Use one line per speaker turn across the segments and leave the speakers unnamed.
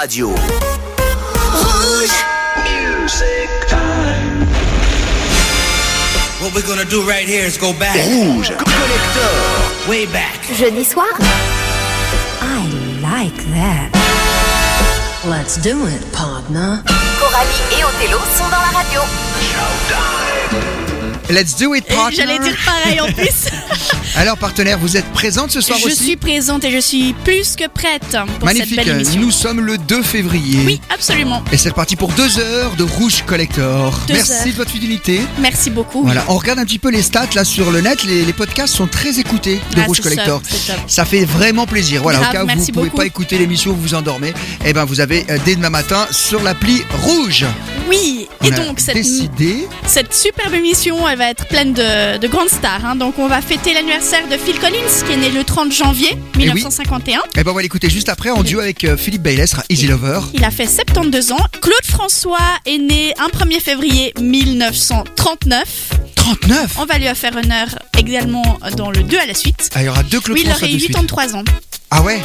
radio.
Rouge.
Music time.
What we're gonna do right here is go back,
Rouge Collector.
way back.
Jeudi soir.
I like that. Let's do it, partner.
Coralie et Othello sont dans la radio.
Let's do it,
Et
partner.
J'allais dire pareil en plus.
Alors, partenaire, vous êtes présente ce soir
je
aussi
suis présente et je suis plus que prête pour
Magnifique.
cette belle émission.
Nous sommes le 2 février.
Oui, absolument.
Et c'est parti pour deux heures de Rouge Collector.
Deux
Merci
heures.
de votre fidélité.
Merci beaucoup.
Voilà, on regarde un petit peu les stats là sur le net. Les, les podcasts sont très écoutés de
Ah,
Rouge Collector. Ça fait vraiment plaisir. Voilà,
Grave,
au cas où vous
merci
pouvez
beaucoup.
pas écouter l'émission, vous vous endormez. Eh ben, vous avez euh, dès demain matin sur l'appli Rouge.
Oui,
On
et donc cette,
décidé.
cette superbe émission, elle va être pleine de, de grandes stars. hein. Donc on va fêter l'anniversaire de Phil Collins, qui est né le 30 janvier
Eh oui.
1951.
Eh ben, on va l'écouter juste après en duo avec euh, Philippe Bayless, sera Easy Lover.
Il a fait 72 ans. Claude François est né un 1er février 1939.
39.
On va lui faire honneur également dans le 2 à la suite.
Ah, il y aura deux Claude
Oui, il
François
aurait
de suite.
83 ans.
Ah ouais.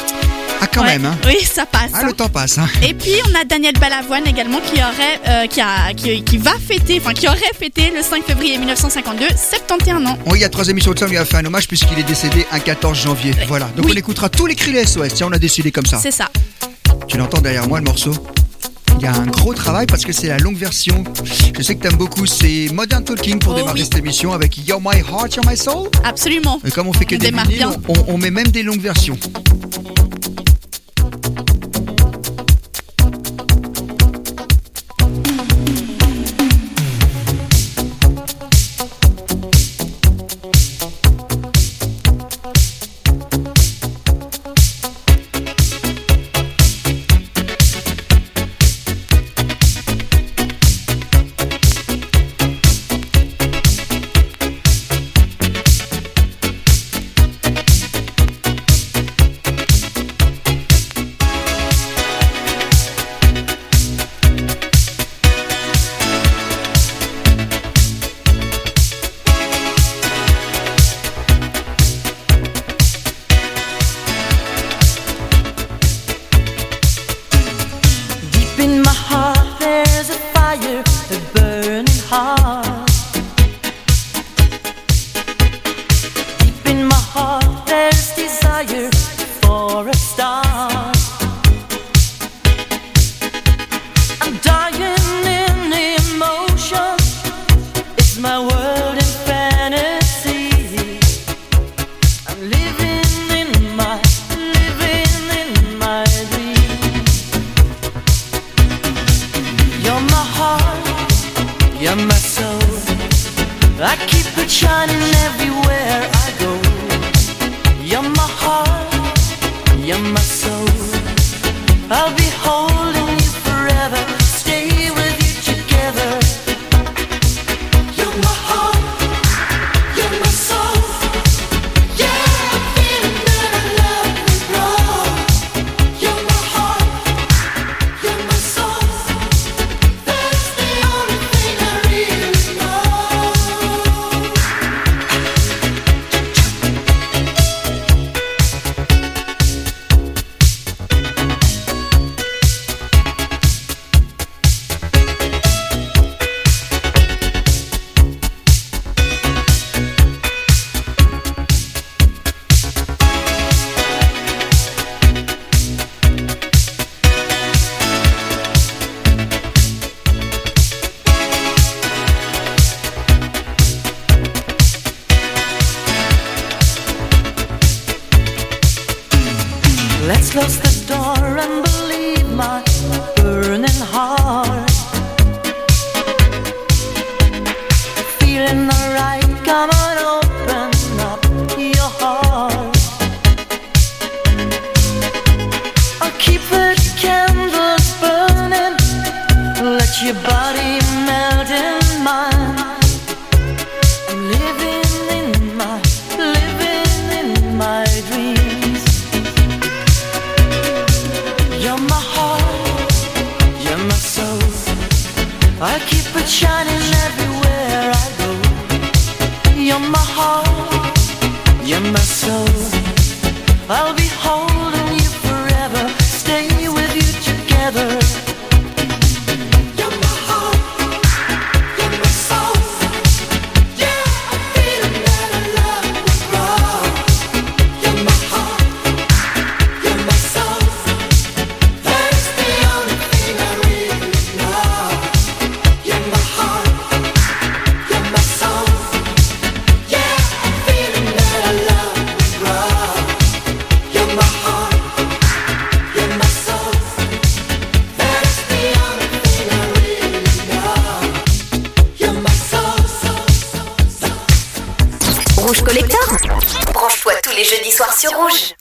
Ah quand
Ouais.
même. Hein.
Oui, ça passe.
Ah
hein.
le temps passe. Hein.
Et puis on a Daniel Balavoine également qui aurait, euh, qui, a, qui, qui va fêter, enfin qui aurait fêté le 5 février 1952, 71 ans.
Oui, il y a trois émissions de ça, on lui a fait un hommage puisqu'il est décédé un 14 janvier. Voilà. Donc
Oui.
on écoutera tous les cris les SOS. Tiens, on a décidé comme ça.
C'est ça.
Tu l'entends derrière moi le morceau il y a un gros travail parce que c'est la longue version. Je sais que t'aimes beaucoup. C'est Modern Talking pour
Oh
démarrer
oui.
cette émission avec You're My Heart, You're My Soul.
Absolument.
Et comme on fait que
On
des vinyles,
bien.
on, on met même des longues versions.
Les jeudis soirs sur Rouge.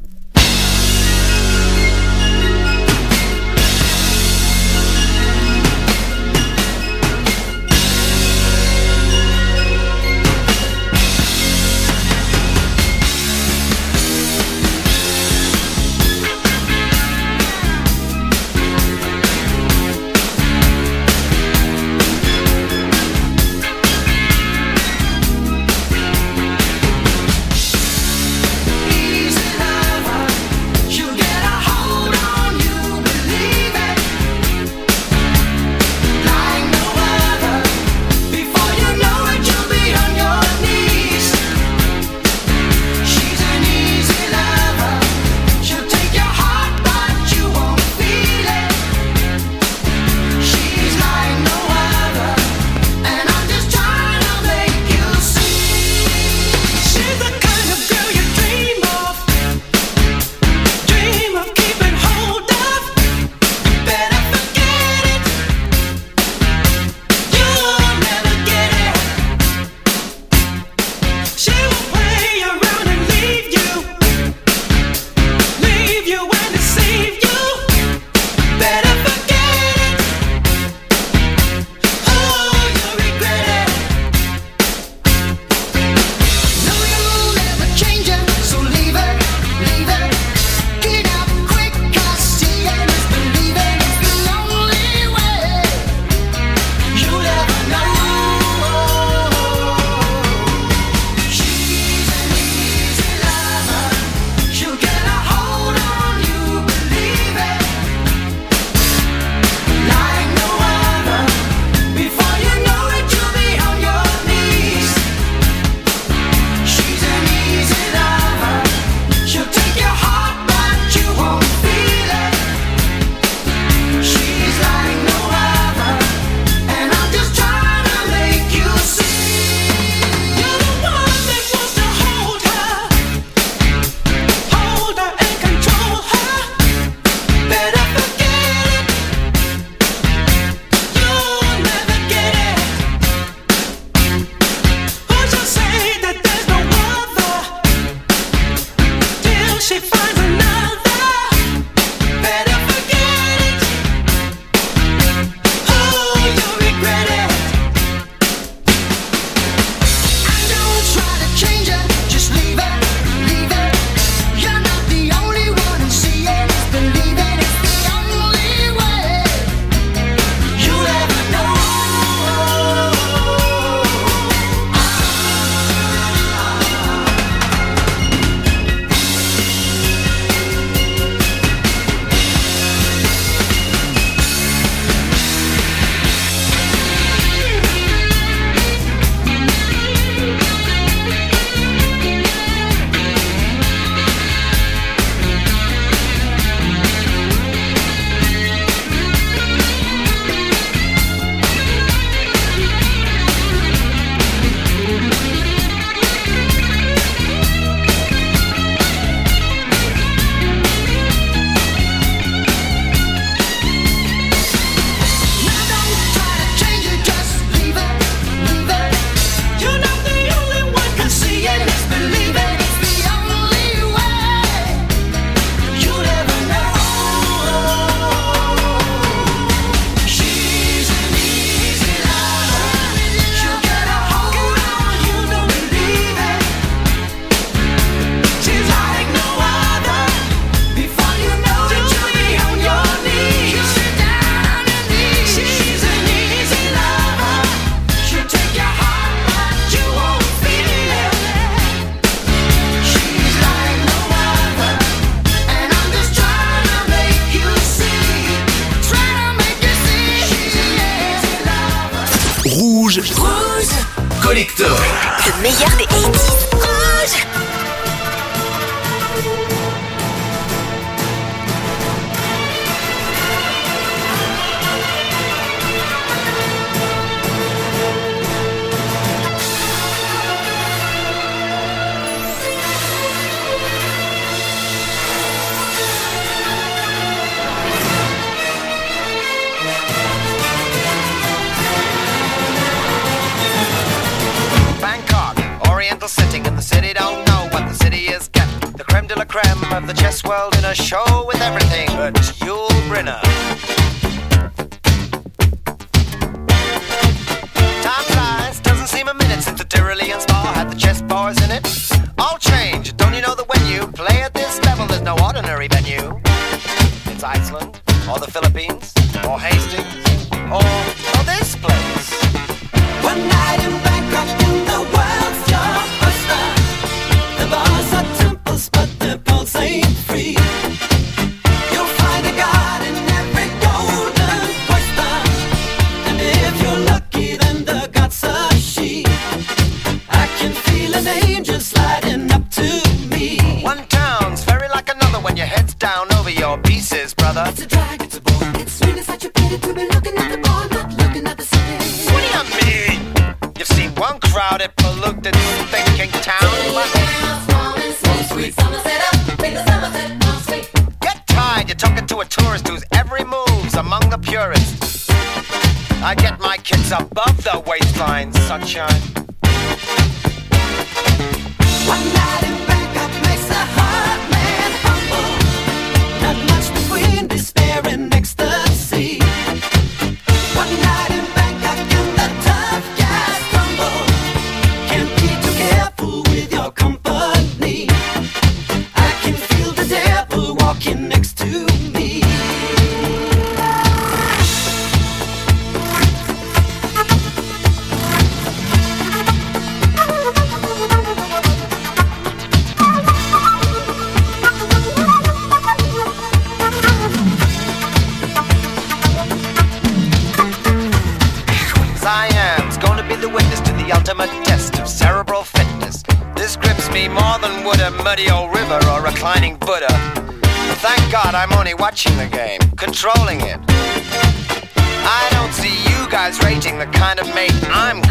Sunshine.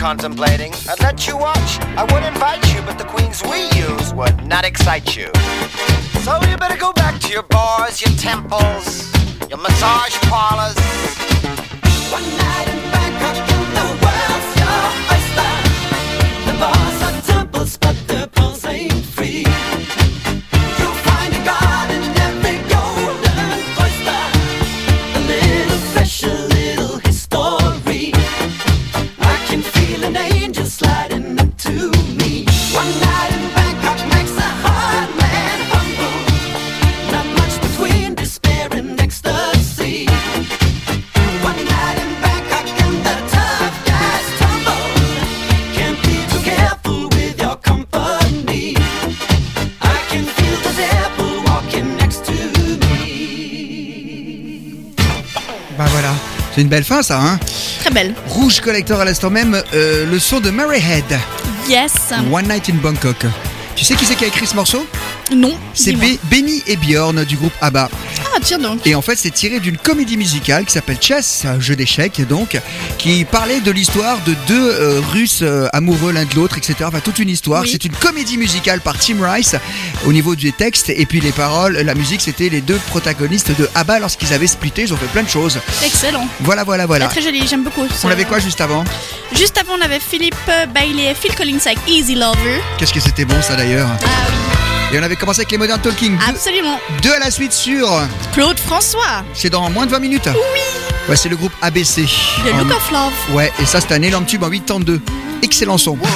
Contemplating. I'd let you watch, I would invite you, but the queens we use would not excite you. So you better go back to your bars, your temples, your massage parlors.
One night in Bangkok
belle fin ça, hein
Très belle.
Rouge Collector à l'instant même, euh, le son de Murray Head,
Yes.
One Night in Bangkok. Tu sais qui c'est qui a écrit ce morceau?
Non.
C'est Benny et Bjorn du groupe ABBA.
Tiens donc.
Et en fait, c'est tiré d'une comédie musicale qui s'appelle Chess, un jeu d'échecs donc, qui parlait de l'histoire de deux euh, Russes euh, amoureux l'un de l'autre, etc. Enfin, toute une histoire.
Oui.
C'est une comédie musicale par Tim Rice au niveau du texte et puis les paroles, la musique, c'était les deux protagonistes de ABBA lorsqu'ils avaient splitté. Ils ont fait plein de choses.
Excellent.
Voilà, voilà, voilà.
Très joli, j'aime beaucoup.
On avait quoi juste avant?
Juste avant, on avait Philippe Bailey et Phil Collins avec Easy Lover.
Qu'est-ce que c'était bon ça d'ailleurs?
Ah oui,
Et on avait commencé avec les Modern Talking. Deux,
absolument.
deux à la suite sur.
Claude François,
C'est dans moins de 20 minutes. Oui. Ouais, c'est le groupe ABC.
The
En-
Look of Love.
Ouais, et ça, c'est un énorme tube en 82. Excellent son.
When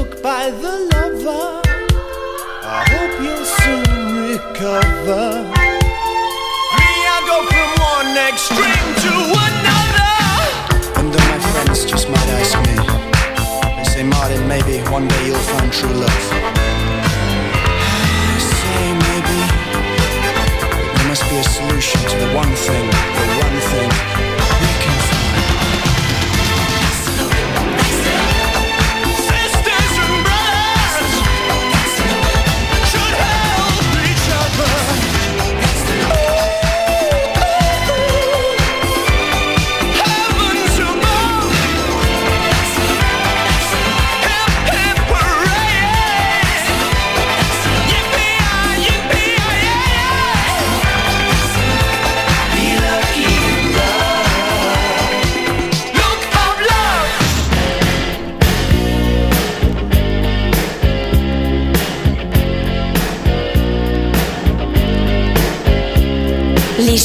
took by the lover. I hope you'll soon recover. Me, I go from one extreme to another.
And then my friends just might ask me, they say, Martin, maybe one day you'll find true love. I say maybe there must be a solution to the one thing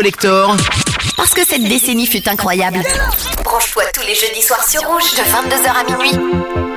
Collector,
Parce que cette décennie fut incroyable. Branche-toi tous les jeudis soirs sur Rouge de 22h à minuit.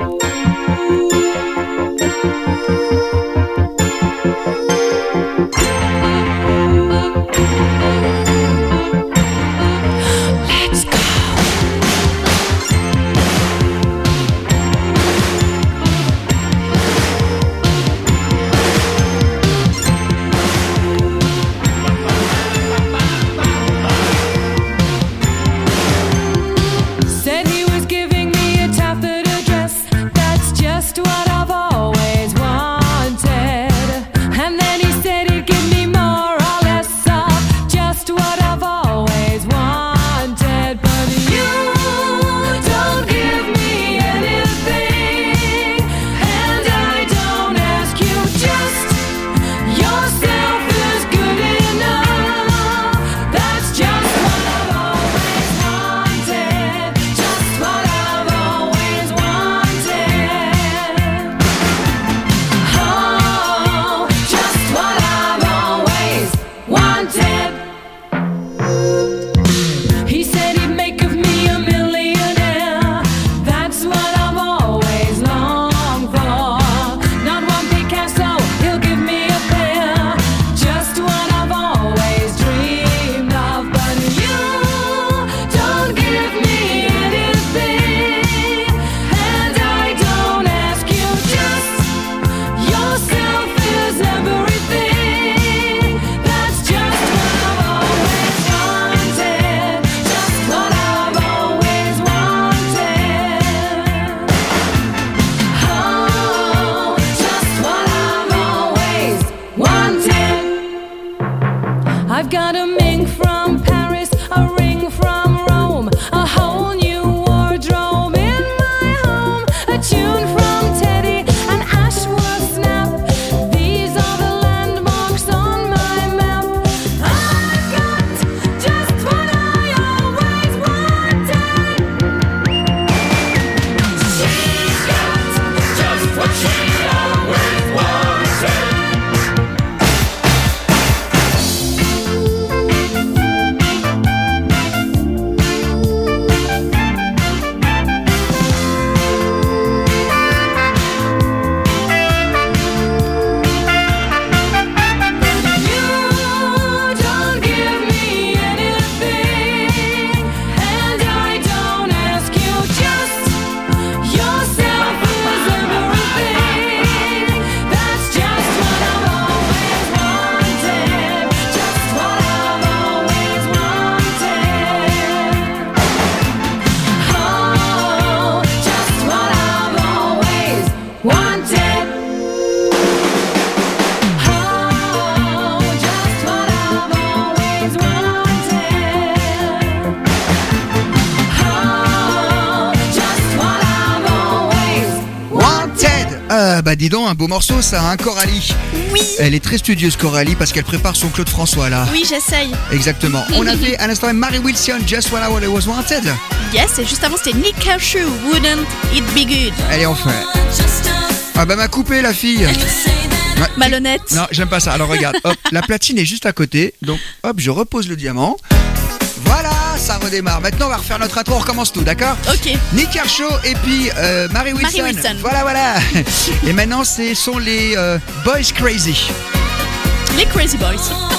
Dis donc, un beau morceau ça, hein, Coralie
Oui.
Elle est très studieuse Coralie parce qu'elle prépare son Claude François là.
Oui, j'essaye.
Exactement. On avait à l'instant Mary Wilson, Just What I Was Wanted.
Yes, et juste avant, c'était Nick Kershaw, Wouldn't It Be Good?
Allez, on fait. Ah bah m'a coupé la fille.
Malhonnête.
Non, j'aime pas ça. Alors regarde, hop, la platine est juste à côté. Donc hop, je repose le diamant. Ça redémarre. Maintenant, on va refaire notre intro, on recommence tout, d'accord
Ok.
Nick Kershaw et puis euh, Mary Wilson.
Mary Wilson.
Voilà, voilà. Et maintenant, ce sont les euh, Boys Crazy.
Les Crazy Boys.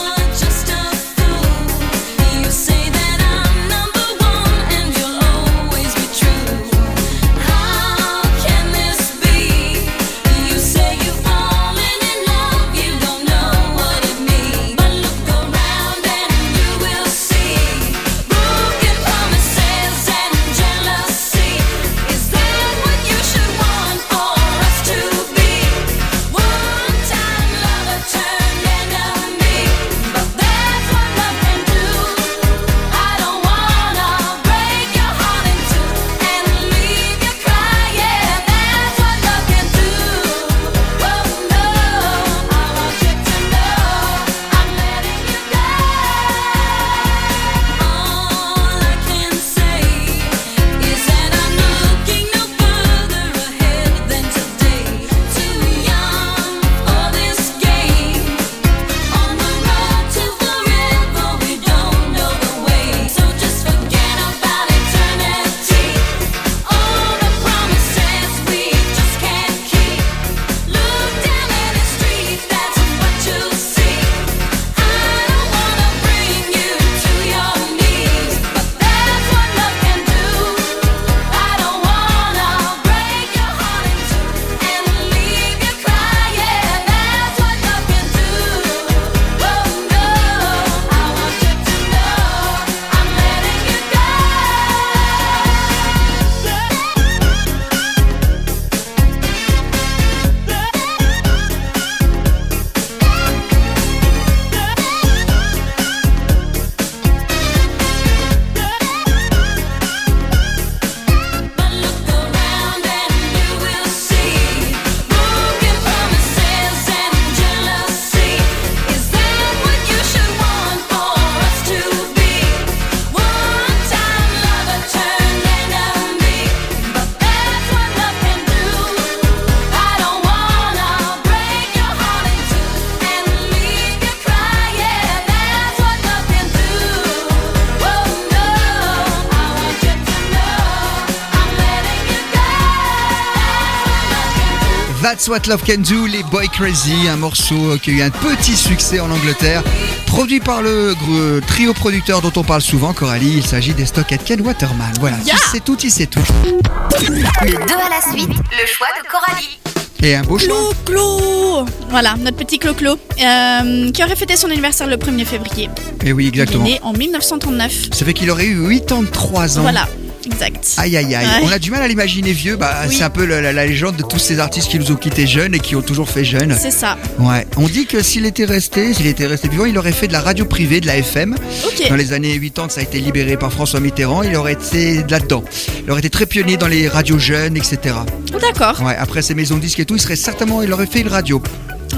That's What Love Can Do, les Boy Crazy, un morceau qui a eu un petit succès en Angleterre, produit par le gr- trio producteur dont on parle souvent, Coralie. Il s'agit des Stock Ken Waterman. Voilà,
Yeah.
tu sais tout, tu sais tout.
Le 2 à la suite, le choix de Coralie.
Et un beau choix.
Clo-Clo Voilà, notre petit Clo-Clo, euh, qui aurait fêté son anniversaire le 1er février.
Et oui,
Il est
exactement.
né en 1939.
Ça fait qu'il aurait eu 83 ans.
Voilà, exact.
Aïe aïe aïe,
Ouais.
on a du mal à l'imaginer vieux, bah
Oui.
c'est un peu la, la- la légende de tous ces artistes qui nous ont quittés jeunes et qui ont toujours fait jeunes.
C'est ça.
Ouais, on dit que s'il était resté, s'il était resté vivant, il aurait fait de la radio privée, de la FM. Dans les années 80, ça a été libéré par François Mitterrand, il aurait été là-dedans. Il aurait été très pionnier dans les radios jeunes, etc.
D'accord.
Ouais, après ses maisons de disques et tout, il serait certainement, il aurait fait une radio.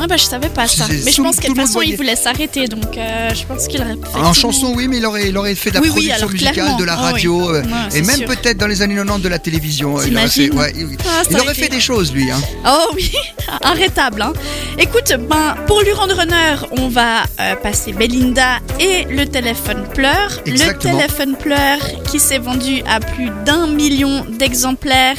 Ah bah je savais pas ça. Mais je pense
tout
qu'à toute façon il voulait s'arrêter donc euh, je pense qu'il aurait fait.
En chanson, oui, mais il aurait, il aurait fait de la
Oui, oui,
production
alors
musicale,
clairement.
de la
Ah oui.
radio, euh,
Ouais,
et même peut-être dans les années 90 de la télévision. Il aurait fait, ouais,
Ah,
il
aurait
fait des choses, lui. Hein.
Oh oui, arrêtable. Hein. Écoute, ben, pour lui rendre honneur, on va euh, passer Belinda et le téléphone pleure.
Exactement.
Le téléphone pleure qui s'est vendu à plus d'un million d'exemplaires,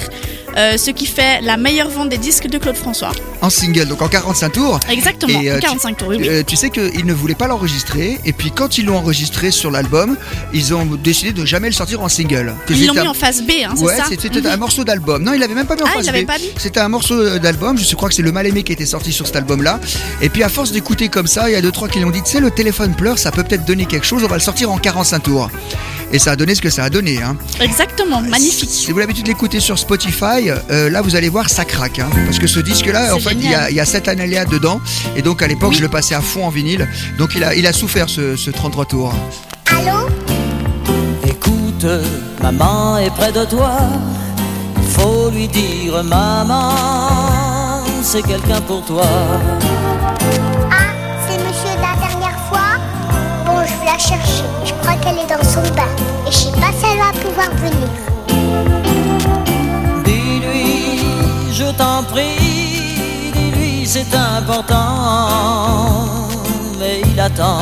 euh, ce qui fait la meilleure vente des disques de Claude François.
En single, donc en 45 tours.
Exactement,
Et, euh,
en 45
tu,
tours, oui. oui.
euh, tu sais qu'ils ne voulaient pas l'enregistrer, et puis quand ils l'ont enregistré sur l'album, ils ont décidé de jamais le sortir en single. Que
Ils l'ont
c'était
mis
un-
en face B, hein, c'est
Ouais,
ça
c'était
Mhm.
un morceau d'album. Non, il avait même pas mis en
Ah, il
face
l'avait
B.
pas mis
C'était un morceau d'album. Je crois que c'est le mal aimé qui était sorti sur cet album-là. Et puis à force d'écouter comme ça, il y a deux trois qui lui ont dit, tu sais, le téléphone pleure, ça peut peut-être donner quelque chose. On va le sortir en 45 tours. Et ça a donné ce que ça a donné. Hein.
Exactement, magnifique.
Si vous avez l'habitude de l'écouter sur Spotify, euh, là vous allez voir ça craque. hein. parce que ce disque-là, en fait, il y, a, il y a cette année-là dedans. Et donc à l'époque,
Oui.
je le passais à fond en vinyle. Donc il a, il a souffert ce, ce 33 tours.
Allô?
Écoute, maman est près de toi. Il faut lui dire, maman, c'est quelqu'un pour toi.
La chercher. Je crois qu'elle est dans son bain. Et je sais pas si elle va pouvoir venir.
Dis-lui, je t'en prie, dis-lui, c'est important. Mais il attend.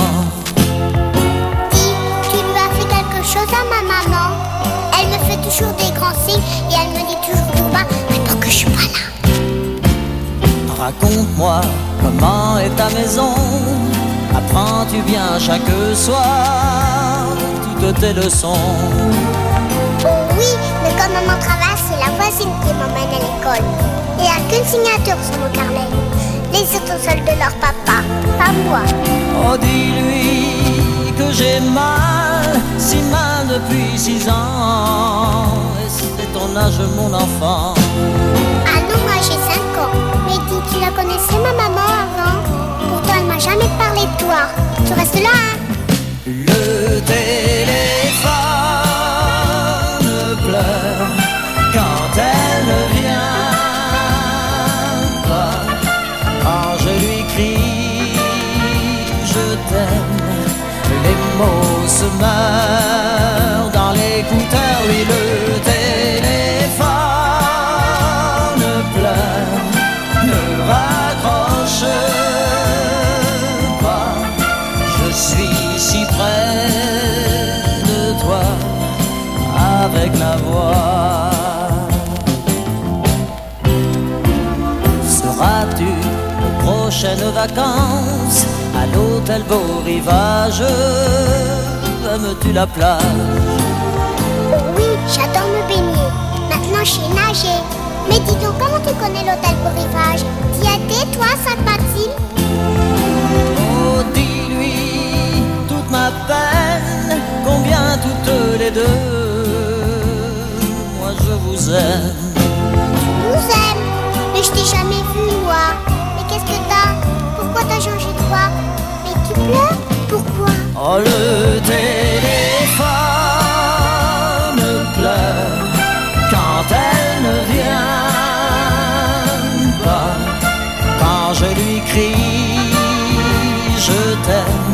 Dis, tu lui as fait quelque chose à ma maman Elle me fait toujours des grands signes et elle me dit toujours tout bas Attends que je suis pas là.
Raconte-moi comment est ta maison. Apprends-tu bien chaque soir toutes tes leçons?
Oh oui, mais comme maman travaille, c'est la voisine qui m'emmène à l'école. Il n'y a qu'une signature sur mon carnet. Les autres sont celles de leur papa, pas moi.
Oh, dis-lui que j'ai mal, si mal depuis six ans. Et c'est ton âge, mon enfant.
Ah non, moi j'ai 5 ans. Mais dis, tu la connaissais ma maman? M'a jamais parlé de toi. Tu restes là, hein
Le téléphone pleure quand elle ne vient pas. Quand je lui crie, je t'aime, les mots se meurent dans l'écouteur. Oui, le vacances à l'hôtel Beau Rivage Aimes-tu la plage?
Oui, j'adore me baigner. Maintenant je sais nager. Mais dis donc, comment tu connais l'hôtel pour rivage T'y étais, toi, Sainte-Mathilde
Oh, dis-lui toute ma peine, combien toutes les deux, moi je vous aime.
nous aime. Mais je t'ai jamais vu, moi. Mais qu'est-ce que t'as Pourquoi t'as changé de voix Mais tu pleures Pourquoi
Oh, le téléphone pleure quand elle ne vient pas. Quand je lui crie, je t'aime,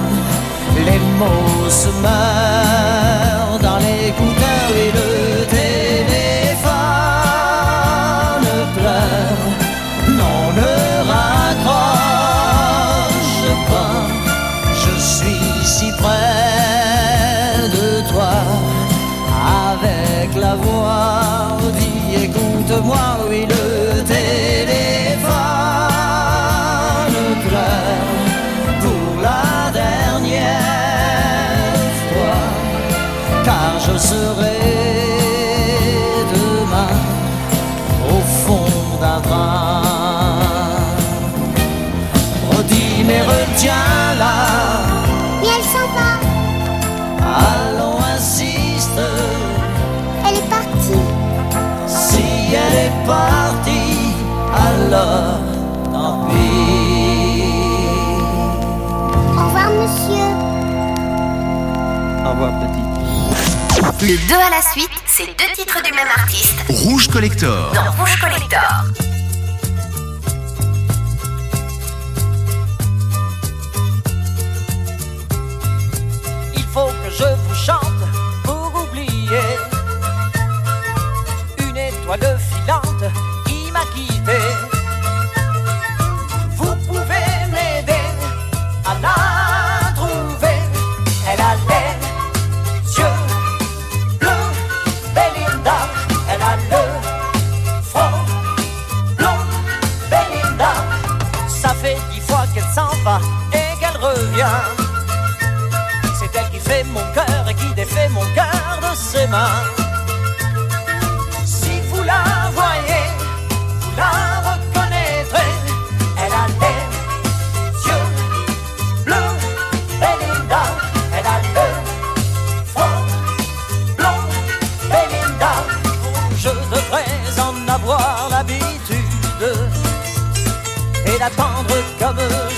les mots se meurent dans l'écouteur et le Moi oui, le téléphone pleure pour la dernière fois, car je serai demain au fond d'un train. Redis, mais retiens-la.
Partie,
alors tant pis.
Au revoir, monsieur.
Au revoir petit.
Le 2 à la suite, c'est deux titres du même artiste
Rouge Collector.
dans Rouge Collector.
Il faut que je vous chante qui m'a quitté. Vous pouvez m'aider à la trouver. Elle a les yeux bleus, Belinda. Elle a le front blond, Belinda. Ça fait dix fois qu'elle s'en va et qu'elle revient. C'est elle qui fait mon cœur et qui défait mon cœur de ses mains.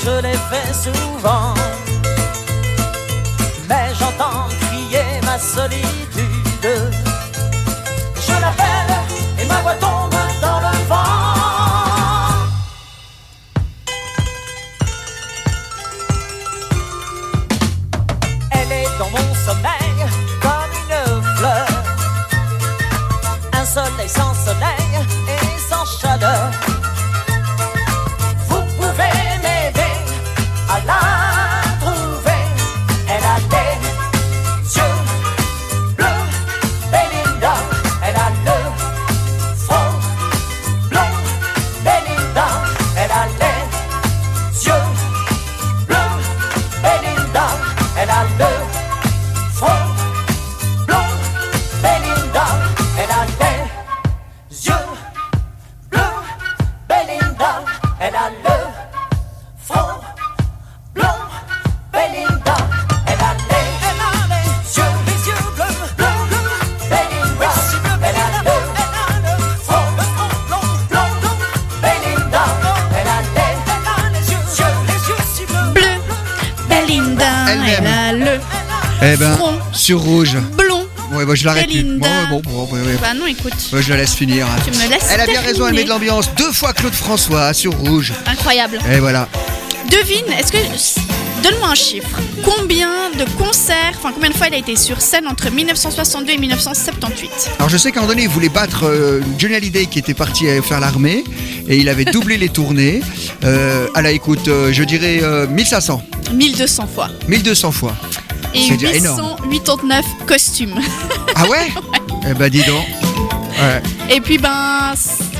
Je l'ai fait souvent mais j'entends crier ma solitude.
Sur rouge.
blond.
Ouais, bah, je l'arrête plus. Bon, bon, bon, ouais, ouais.
Bah non, écoute,
je la laisse finir.
tu me laisses
Elle a bien raison, elle met de l'ambiance. Deux fois Claude François sur rouge.
Incroyable.
Et voilà.
Devine, est-ce que. Donne-moi un chiffre. Combien de concerts, enfin combien de fois il a été sur scène entre 1962 et 1978
Alors je sais qu'à un moment donné, il voulait battre euh, Johnny Hallyday qui était parti euh, faire l'armée et il avait doublé les tournées. Euh, à la écoute, euh, je dirais euh, 1500,
1200 fois.
1200 fois.
Et
C'est déjà énorme.
889 costumes.
Ah ouais Eh ben dis donc. Ouais.
Et puis ben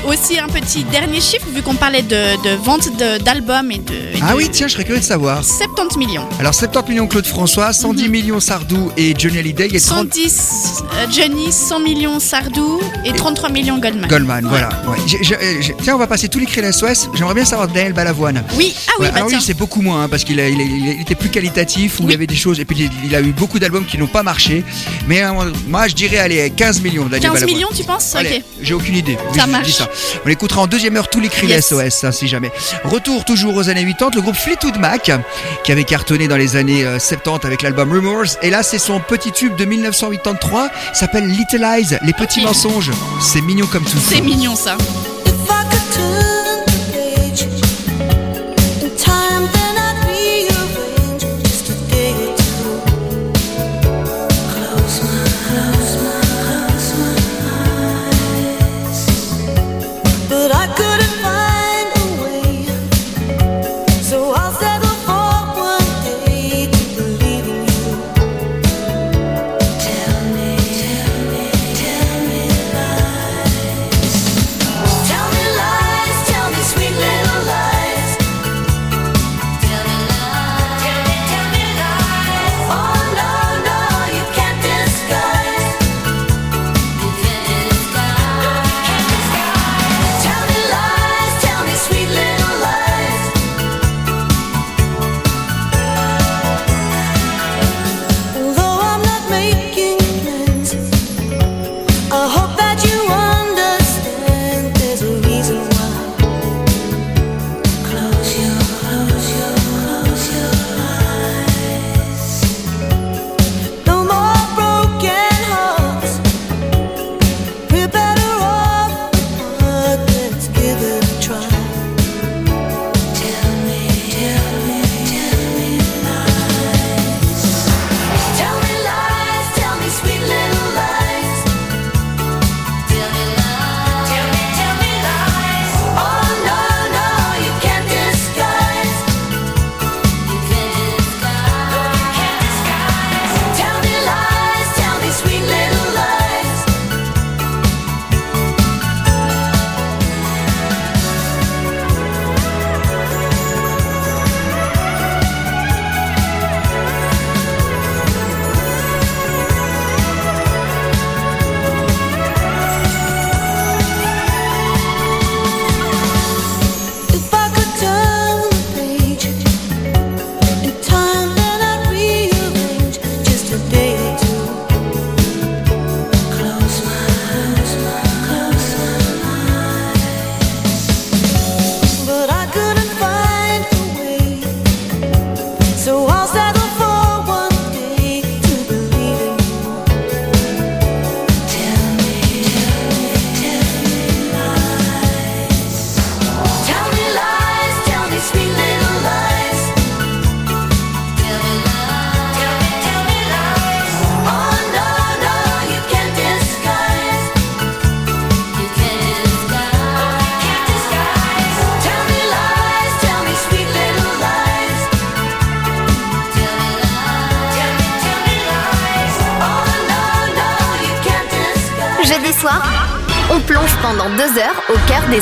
aussi un petit dernier chiffre vu qu'on parlait de, de vente d'albums et de, et
Ah
de
oui, tiens, je serais curieux de savoir.
70 millions.
Alors 70 millions Claude François, 110 millions Sardou et Johnny Hallyday et 30
110 euh, Johnny, 100 millions Sardou et 33 millions Goldman.
Goldman, voilà. Ouais. Tiens, on va passer tous les la SOS. J'aimerais bien savoir Daniel Balavoine.
Oui, ah oui,
Ouais,
bah
alors
tiens.
lui, c'est beaucoup moins hein, parce qu'il il, il était plus qualitatif, où il y avait des choses, et puis il, a eu beaucoup d'albums qui n'ont pas marché. Mais euh, moi, je dirais, allez, 15 millions, Daniel
15
Balavoine.
millions, tu penses?
Allez,
Ok.
J'ai aucune idée.
Ça
Je- je dis
marche.
ça. On écoutera en deuxième heure tous les cris
Yes.
SOS, hein, si jamais. Retour toujours aux années 80, le groupe Fleetwood Mac, qui avait cartonné dans les années euh, 70 avec l'album Rumors. Et là, c'est son petit tube de 1983, s'appelle Little Lies, les petits mensonges. C'est mignon comme tout.
C'est mignon ça.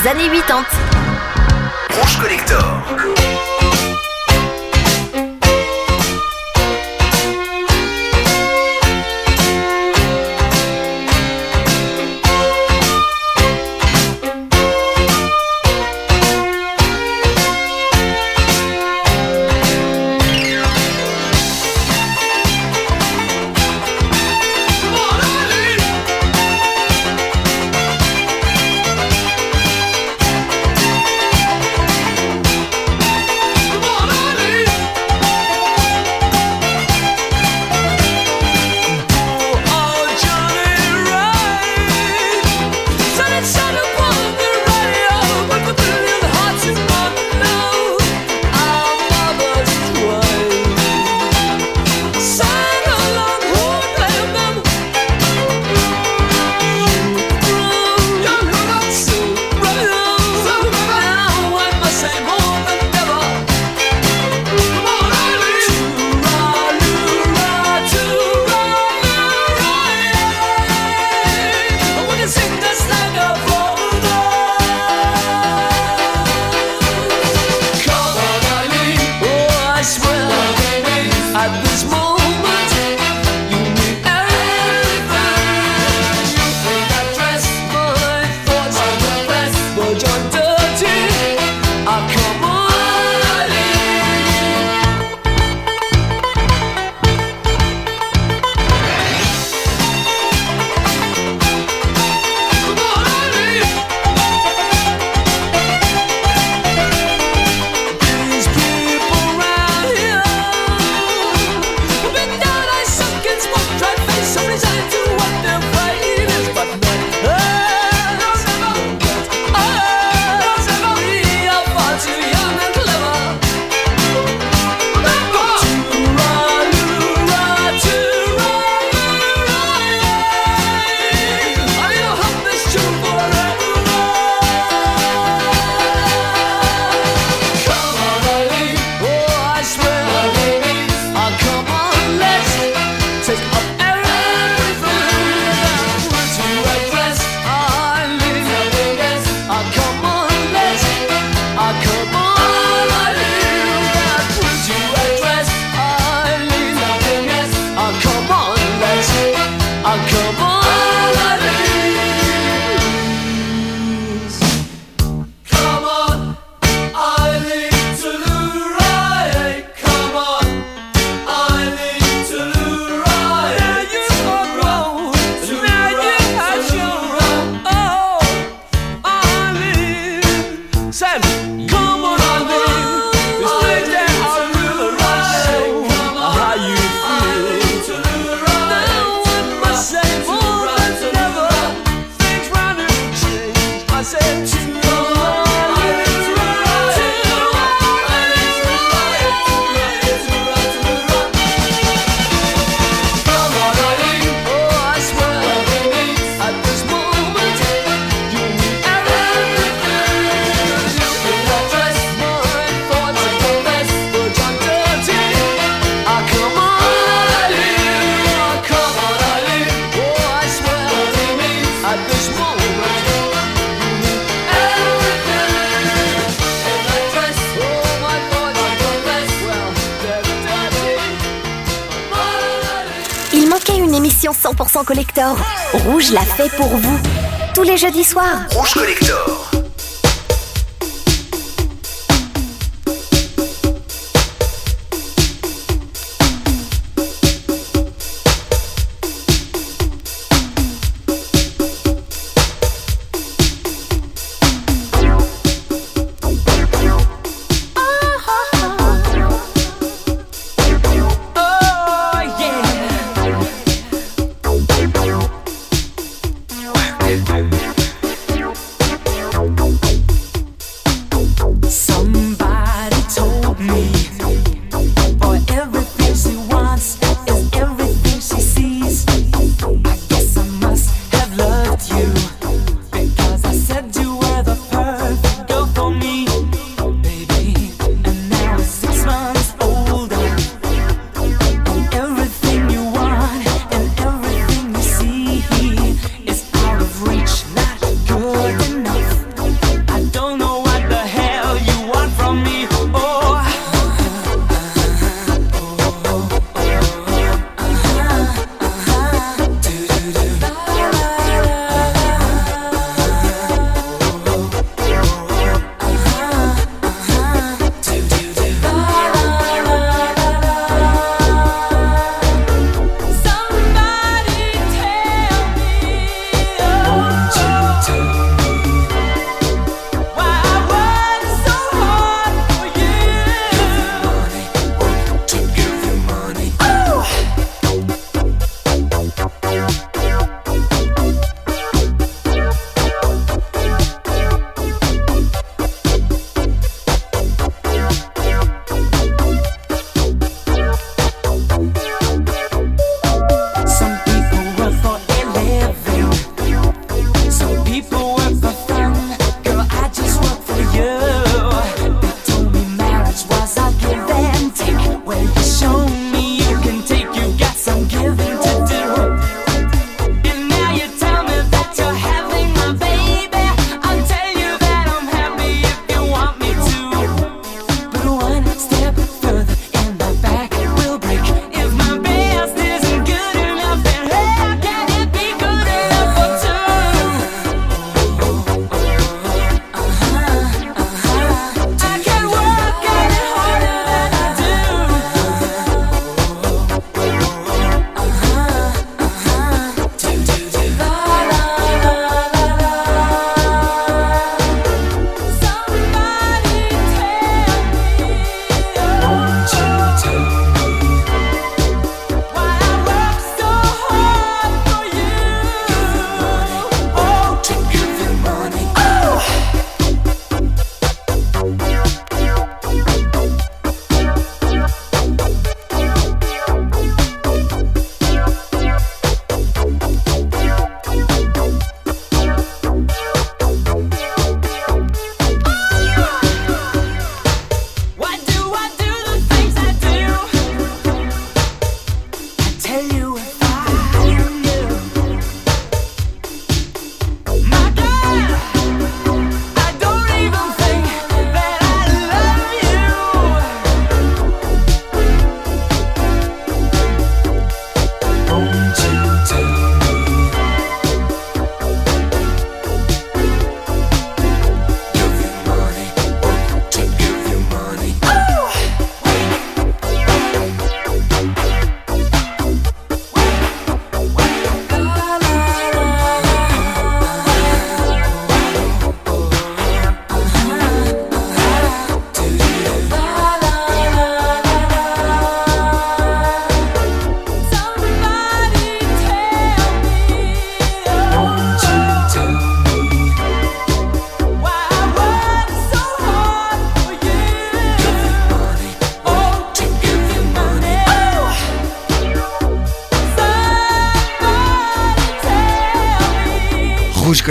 Années 80. L'a fait pour vous. Tous les jeudis soirs.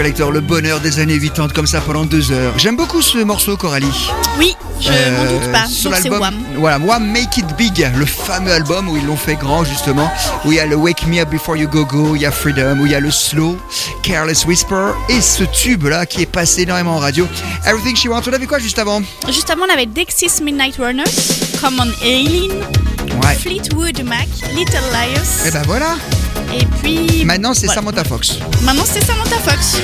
Le bonheur des années 80 comme ça pendant deux heures. J'aime beaucoup ce morceau, Coralie.
Oui, je euh, m'en doute pas.
Sur l'album, voilà, moi Make It Big, le fameux album où ils l'ont fait grand justement, où il y a le Wake Me Up Before You Go Go, il y a Freedom, où il y a le Slow, Careless Whisper et ce tube là qui est passé énormément en radio. Everything She Wants. On avait quoi juste avant?
Juste avant, on avait Dexys Midnight Runners, Come on
Aileen.
Fleetwood Mac, Little Liars.
Et ben voilà.
Et puis.
Maintenant, c'est
voilà.
Samantha Fox.
Maintenant, c'est Samantha Fox.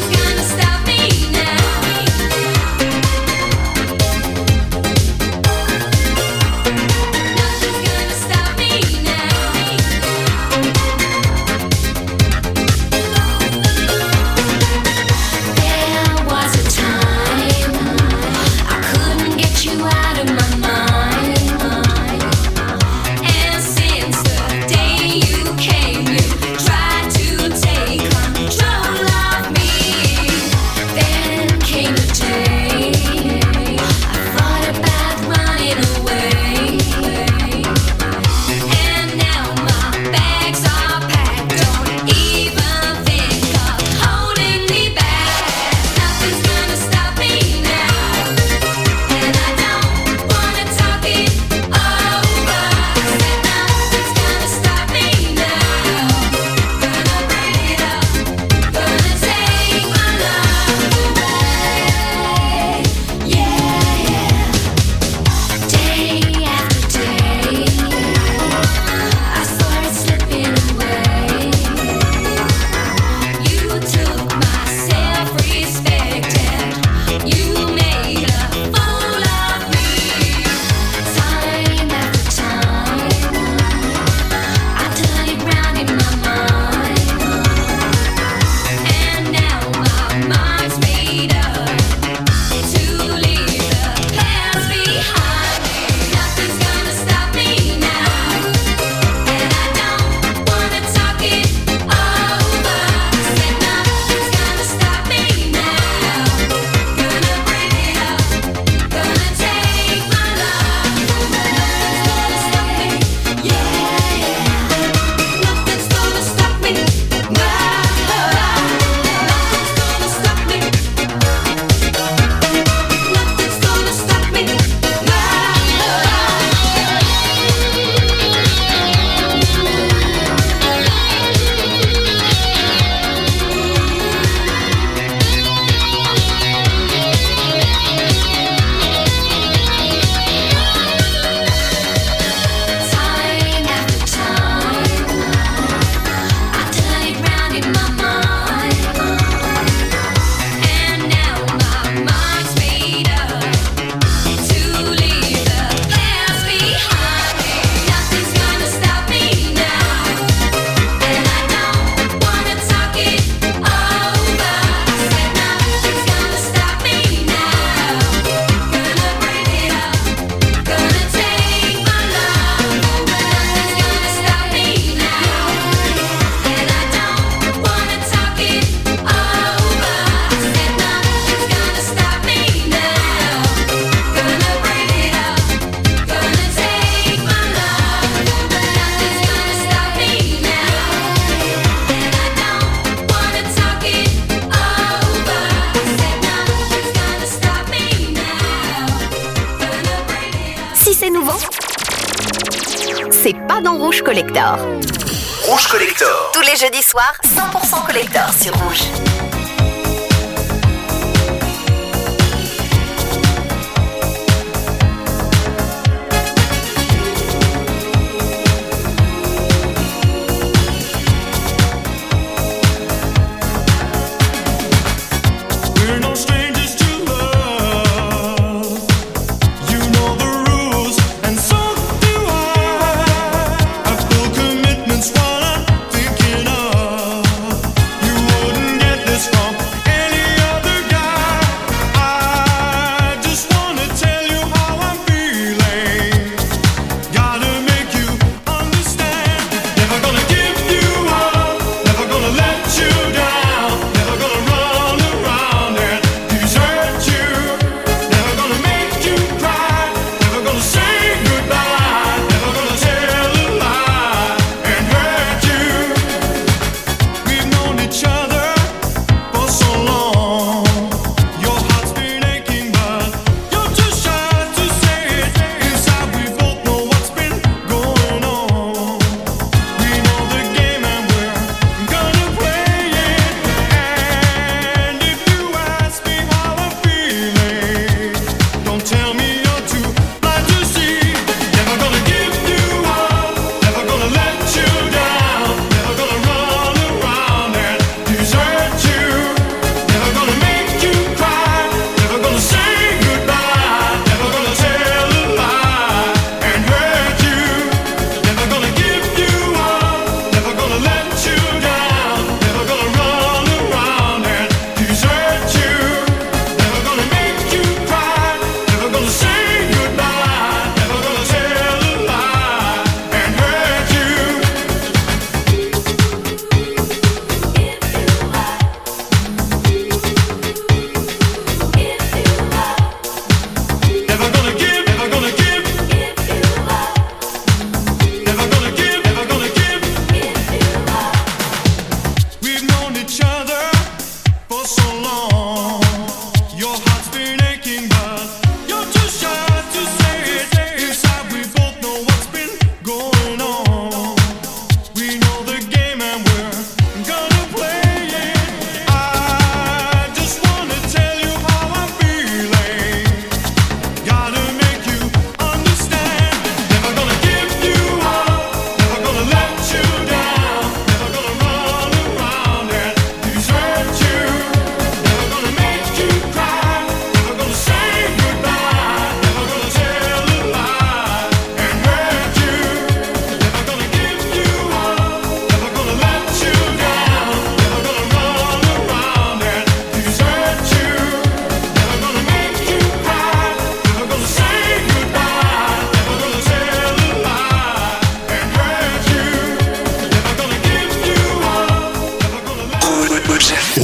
jeudis soirs, 100% collector sur Rouge.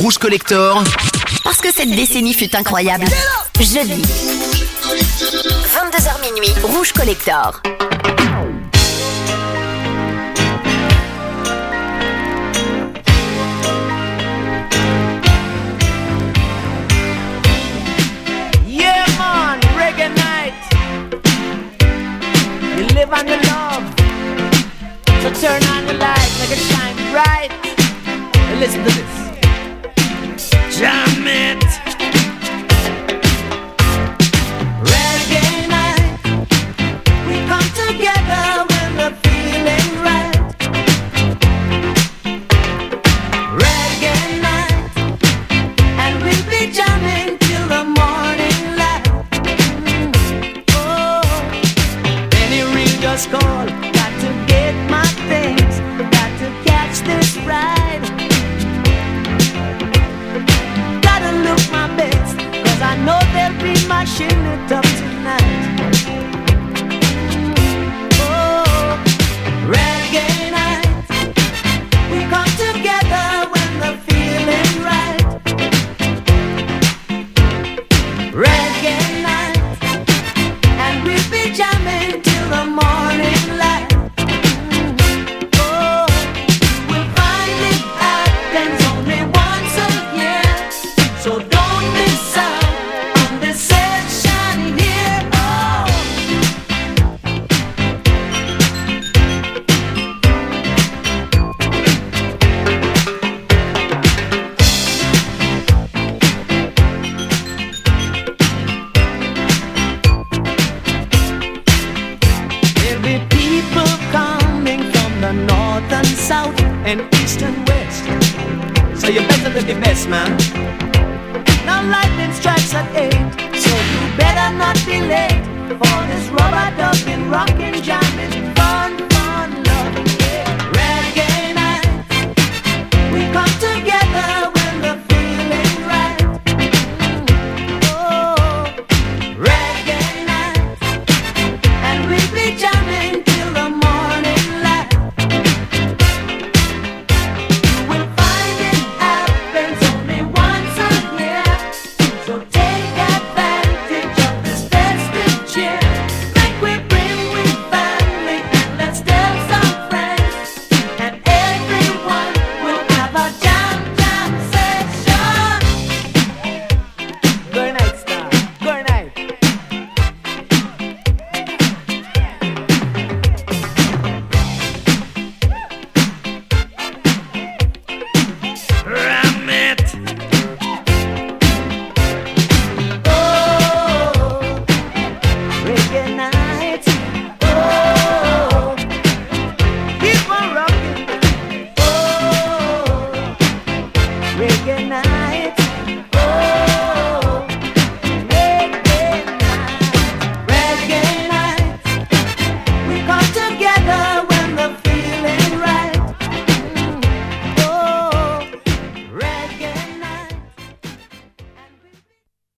Rouge Collector.
Parce que cette décennie fut incroyable. Jeudi. 22h minuit. Rouge Collector.
Yeah man, reggae night. You live on the love. So turn on the light, make it shine bright. And listen to this.